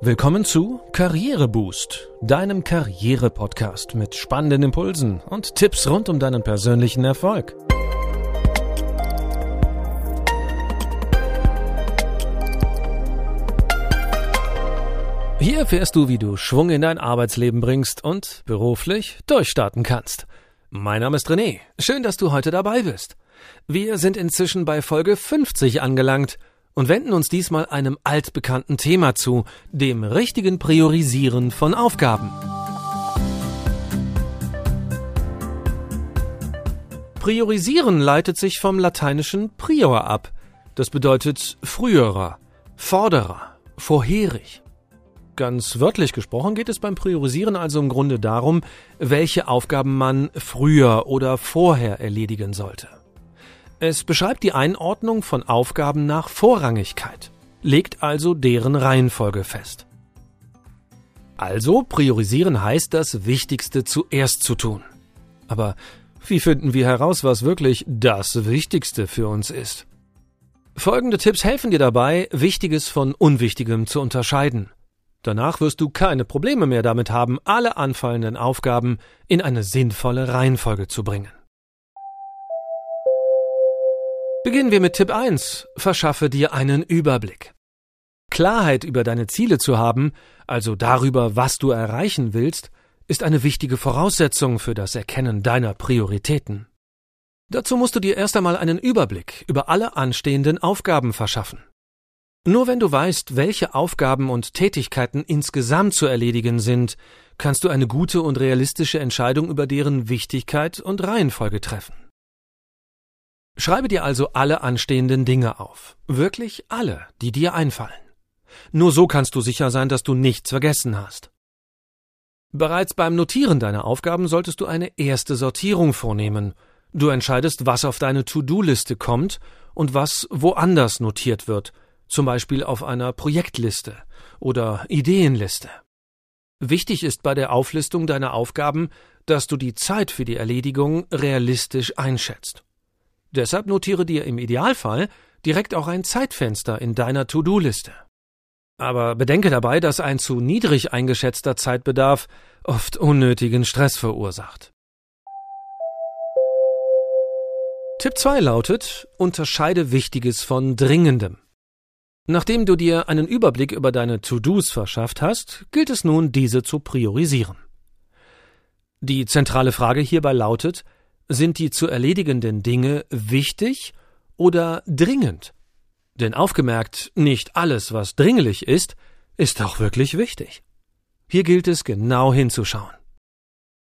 Willkommen zu Karriereboost, deinem Karriere-Podcast mit spannenden Impulsen und Tipps rund um deinen persönlichen Erfolg. Hier erfährst du, wie du Schwung in dein Arbeitsleben bringst und beruflich durchstarten kannst. Mein Name ist René. Schön, dass du heute dabei bist. Wir sind inzwischen bei Folge 50 angelangt und wenden uns diesmal einem altbekannten Thema zu, dem richtigen Priorisieren von Aufgaben. Priorisieren leitet sich vom lateinischen prior ab. Das bedeutet früherer, vorderer, vorherig. Ganz wörtlich gesprochen geht es beim Priorisieren also im Grunde darum, welche Aufgaben man früher oder vorher erledigen sollte. Es beschreibt die Einordnung von Aufgaben nach Vorrangigkeit, legt also deren Reihenfolge fest. Also priorisieren heißt das Wichtigste zuerst zu tun. Aber wie finden wir heraus, was wirklich das Wichtigste für uns ist? Folgende Tipps helfen dir dabei, Wichtiges von Unwichtigem zu unterscheiden. Danach wirst du keine Probleme mehr damit haben, alle anfallenden Aufgaben in eine sinnvolle Reihenfolge zu bringen. Beginnen wir mit Tipp 1. Verschaffe dir einen Überblick. Klarheit über deine Ziele zu haben, also darüber, was du erreichen willst, ist eine wichtige Voraussetzung für das Erkennen deiner Prioritäten. Dazu musst du dir erst einmal einen Überblick über alle anstehenden Aufgaben verschaffen. Nur wenn du weißt, welche Aufgaben und Tätigkeiten insgesamt zu erledigen sind, kannst du eine gute und realistische Entscheidung über deren Wichtigkeit und Reihenfolge treffen. Schreibe dir also alle anstehenden Dinge auf. Wirklich alle, die dir einfallen. Nur so kannst du sicher sein, dass du nichts vergessen hast. Bereits beim Notieren deiner Aufgaben solltest du eine erste Sortierung vornehmen. Du entscheidest, was auf deine To-Do-Liste kommt und was woanders notiert wird, zum Beispiel auf einer Projektliste oder Ideenliste. Wichtig ist bei der Auflistung deiner Aufgaben, dass du die Zeit für die Erledigung realistisch einschätzt. Deshalb notiere dir im Idealfall direkt auch ein Zeitfenster in deiner To-Do-Liste. Aber bedenke dabei, dass ein zu niedrig eingeschätzter Zeitbedarf oft unnötigen Stress verursacht. Tipp 2 lautet, unterscheide Wichtiges von Dringendem. Nachdem du dir einen Überblick über deine To-Dos verschafft hast, gilt es nun, diese zu priorisieren. Die zentrale Frage hierbei lautet, sind die zu erledigenden Dinge wichtig oder dringend? Denn aufgemerkt, nicht alles, was dringlich ist, ist auch wirklich wichtig. Hier gilt es genau hinzuschauen.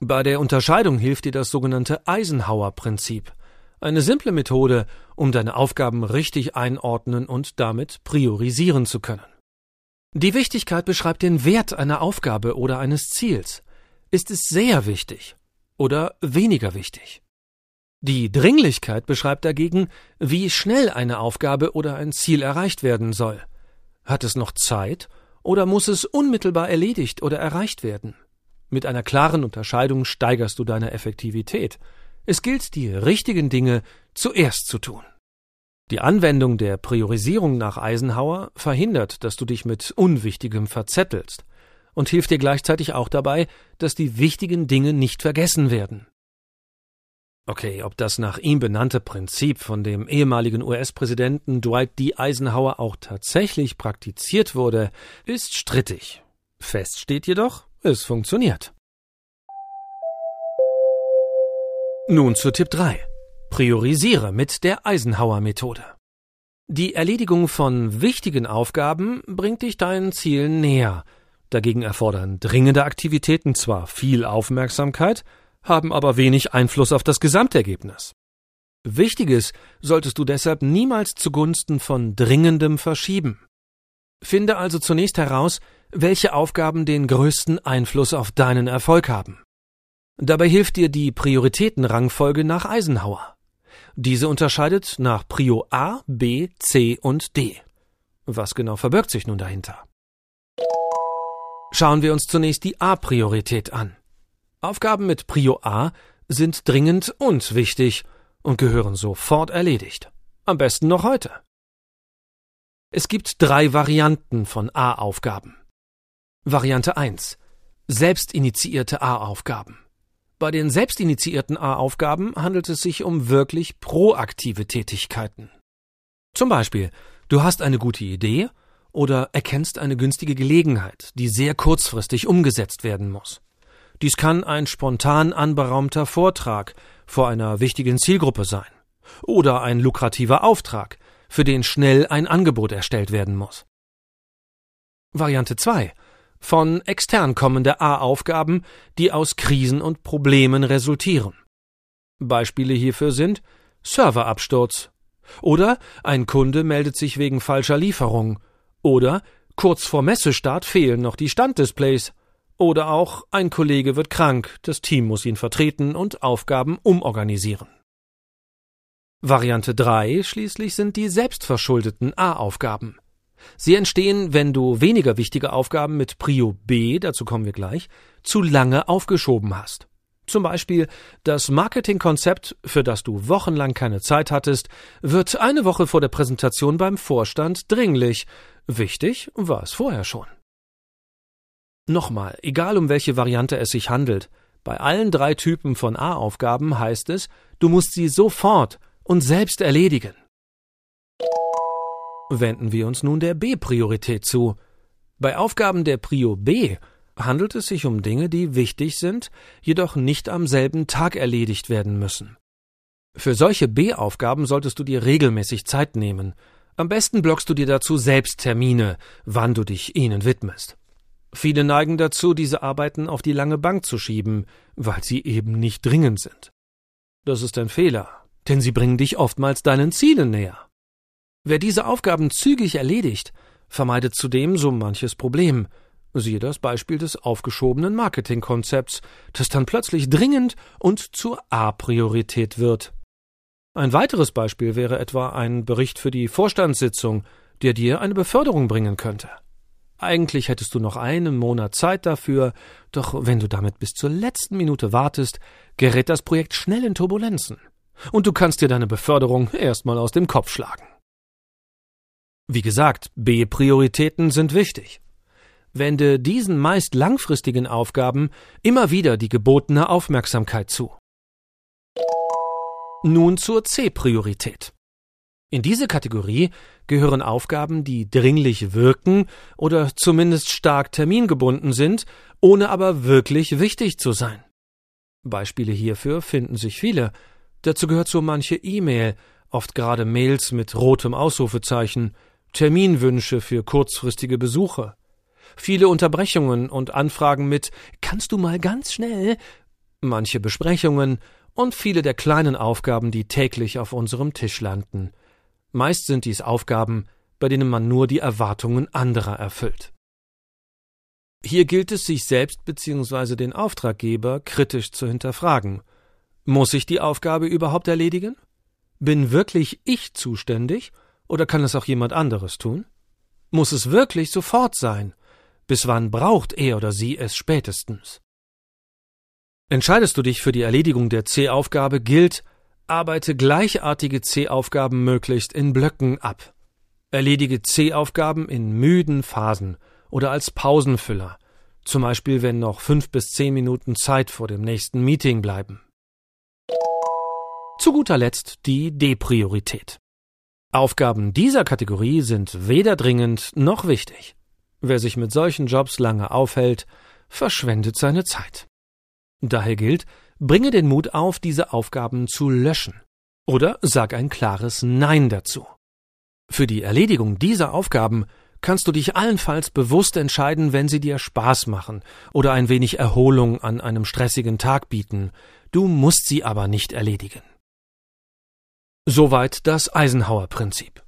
Bei der Unterscheidung hilft dir das sogenannte Eisenhower-Prinzip, eine simple Methode, um deine Aufgaben richtig einordnen und damit priorisieren zu können. Die Wichtigkeit beschreibt den Wert einer Aufgabe oder eines Ziels. Ist es sehr wichtig oder weniger wichtig? Die Dringlichkeit beschreibt dagegen, wie schnell eine Aufgabe oder ein Ziel erreicht werden soll. Hat es noch Zeit oder muss es unmittelbar erledigt oder erreicht werden? Mit einer klaren Unterscheidung steigerst du deine Effektivität. Es gilt, die richtigen Dinge zuerst zu tun. Die Anwendung der Priorisierung nach Eisenhower verhindert, dass du dich mit Unwichtigem verzettelst und hilft dir gleichzeitig auch dabei, dass die wichtigen Dinge nicht vergessen werden. Okay, ob das nach ihm benannte Prinzip von dem ehemaligen US-Präsidenten Dwight D. Eisenhower auch tatsächlich praktiziert wurde, ist strittig. Fest steht jedoch, es funktioniert. Nun zu Tipp 3. Priorisiere mit der Eisenhower-Methode. Die Erledigung von wichtigen Aufgaben bringt dich deinen Zielen näher. Dagegen erfordern dringende Aktivitäten zwar viel Aufmerksamkeit, haben aber wenig Einfluss auf das Gesamtergebnis. Wichtiges solltest du deshalb niemals zugunsten von Dringendem verschieben. Finde also zunächst heraus, welche Aufgaben den größten Einfluss auf deinen Erfolg haben. Dabei hilft dir die Prioritätenrangfolge nach Eisenhower. Diese unterscheidet nach Prio A, B, C und D. Was genau verbirgt sich nun dahinter? Schauen wir uns zunächst die A-Priorität an. Aufgaben mit Prio A sind dringend und wichtig und gehören sofort erledigt. Am besten noch heute. Es gibt drei Varianten von A-Aufgaben. Variante 1. Selbstinitiierte A-Aufgaben. Bei den selbstinitiierten A-Aufgaben handelt es sich um wirklich proaktive Tätigkeiten. Zum Beispiel, du hast eine gute Idee oder erkennst eine günstige Gelegenheit, die sehr kurzfristig umgesetzt werden muss. Dies kann ein spontan anberaumter Vortrag vor einer wichtigen Zielgruppe sein oder ein lukrativer Auftrag, für den schnell ein Angebot erstellt werden muss. Variante 2. Von extern kommende A-Aufgaben, die aus Krisen und Problemen resultieren. Beispiele hierfür sind Serverabsturz oder ein Kunde meldet sich wegen falscher Lieferung oder kurz vor Messestart fehlen noch die Standdisplays oder auch ein Kollege wird krank, das Team muss ihn vertreten und Aufgaben umorganisieren. Variante 3 schließlich sind die selbstverschuldeten A-Aufgaben. Sie entstehen, wenn du weniger wichtige Aufgaben mit Prio B, dazu kommen wir gleich, zu lange aufgeschoben hast. Zum Beispiel das Marketingkonzept, für das du wochenlang keine Zeit hattest, wird eine Woche vor der Präsentation beim Vorstand dringlich. Wichtig war es vorher schon. Nochmal, egal um welche Variante es sich handelt, bei allen drei Typen von A-Aufgaben heißt es, du musst sie sofort und selbst erledigen. Wenden wir uns nun der B-Priorität zu. Bei Aufgaben der Prio B handelt es sich um Dinge, die wichtig sind, jedoch nicht am selben Tag erledigt werden müssen. Für solche B-Aufgaben solltest du dir regelmäßig Zeit nehmen. Am besten blockst du dir dazu selbst Termine, wann du dich ihnen widmest. Viele neigen dazu, diese Arbeiten auf die lange Bank zu schieben, weil sie eben nicht dringend sind. Das ist ein Fehler denn sie bringen dich oftmals deinen Zielen näher. Wer diese Aufgaben zügig erledigt, vermeidet zudem so manches Problem. Siehe das Beispiel des aufgeschobenen Marketingkonzepts, das dann plötzlich dringend und zur A-Priorität wird. Ein weiteres Beispiel wäre etwa ein Bericht für die Vorstandssitzung, der dir eine Beförderung bringen könnte. Eigentlich hättest du noch einen Monat Zeit dafür, doch wenn du damit bis zur letzten Minute wartest, gerät das Projekt schnell in Turbulenzen und du kannst dir deine Beförderung erstmal aus dem Kopf schlagen. Wie gesagt, B-Prioritäten sind wichtig. Wende diesen meist langfristigen Aufgaben immer wieder die gebotene Aufmerksamkeit zu. Nun zur C-Priorität. In diese Kategorie gehören Aufgaben, die dringlich wirken oder zumindest stark termingebunden sind, ohne aber wirklich wichtig zu sein. Beispiele hierfür finden sich viele, Dazu gehört so manche E-Mail, oft gerade Mails mit rotem Ausrufezeichen, Terminwünsche für kurzfristige Besuche, viele Unterbrechungen und Anfragen mit Kannst du mal ganz schnell, manche Besprechungen und viele der kleinen Aufgaben, die täglich auf unserem Tisch landen. Meist sind dies Aufgaben, bei denen man nur die Erwartungen anderer erfüllt. Hier gilt es, sich selbst bzw. den Auftraggeber kritisch zu hinterfragen – muss ich die Aufgabe überhaupt erledigen? Bin wirklich ich zuständig oder kann es auch jemand anderes tun? Muss es wirklich sofort sein? Bis wann braucht er oder sie es spätestens? Entscheidest du dich für die Erledigung der C-Aufgabe, gilt, arbeite gleichartige C-Aufgaben möglichst in Blöcken ab. Erledige C-Aufgaben in müden Phasen oder als Pausenfüller, zum Beispiel wenn noch fünf bis zehn Minuten Zeit vor dem nächsten Meeting bleiben. Zu guter Letzt die D-Priorität. Aufgaben dieser Kategorie sind weder dringend noch wichtig. Wer sich mit solchen Jobs lange aufhält, verschwendet seine Zeit. Daher gilt, bringe den Mut auf, diese Aufgaben zu löschen. Oder sag ein klares Nein dazu. Für die Erledigung dieser Aufgaben kannst du dich allenfalls bewusst entscheiden, wenn sie dir Spaß machen oder ein wenig Erholung an einem stressigen Tag bieten. Du musst sie aber nicht erledigen. Soweit das Eisenhower-Prinzip.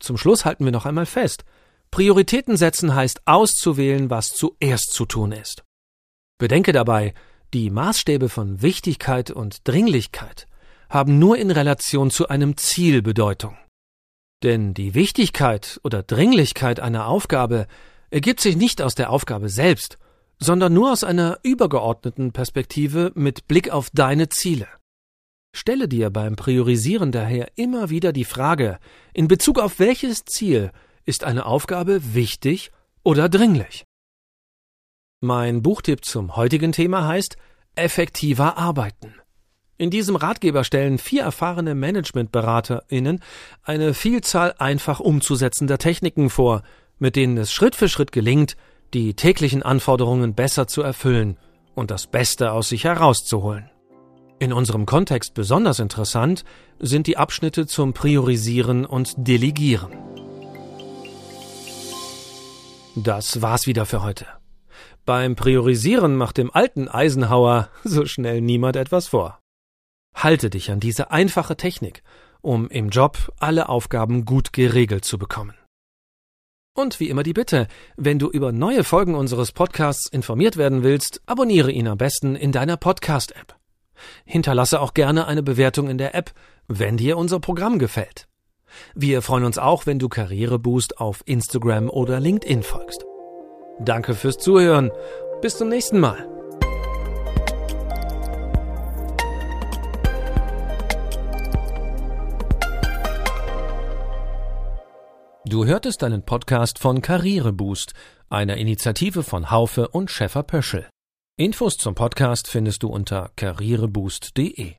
Zum Schluss halten wir noch einmal fest. Prioritäten setzen heißt auszuwählen, was zuerst zu tun ist. Bedenke dabei, die Maßstäbe von Wichtigkeit und Dringlichkeit haben nur in Relation zu einem Ziel Bedeutung. Denn die Wichtigkeit oder Dringlichkeit einer Aufgabe ergibt sich nicht aus der Aufgabe selbst, sondern nur aus einer übergeordneten Perspektive mit Blick auf deine Ziele. Stelle dir beim Priorisieren daher immer wieder die Frage, in Bezug auf welches Ziel ist eine Aufgabe wichtig oder dringlich? Mein Buchtipp zum heutigen Thema heißt Effektiver arbeiten. In diesem Ratgeber stellen vier erfahrene ManagementberaterInnen eine Vielzahl einfach umzusetzender Techniken vor, mit denen es Schritt für Schritt gelingt, die täglichen Anforderungen besser zu erfüllen und das Beste aus sich herauszuholen. In unserem Kontext besonders interessant sind die Abschnitte zum Priorisieren und Delegieren. Das war's wieder für heute. Beim Priorisieren macht dem alten Eisenhower so schnell niemand etwas vor. Halte dich an diese einfache Technik, um im Job alle Aufgaben gut geregelt zu bekommen. Und wie immer die Bitte, wenn du über neue Folgen unseres Podcasts informiert werden willst, abonniere ihn am besten in deiner Podcast-App. Hinterlasse auch gerne eine Bewertung in der App, wenn dir unser Programm gefällt. Wir freuen uns auch, wenn du Karriereboost auf Instagram oder LinkedIn folgst. Danke fürs Zuhören. Bis zum nächsten Mal. Du hörtest einen Podcast von Karriereboost, einer Initiative von Haufe und Schäfer Pöschel. Infos zum Podcast findest du unter karriereboost.de.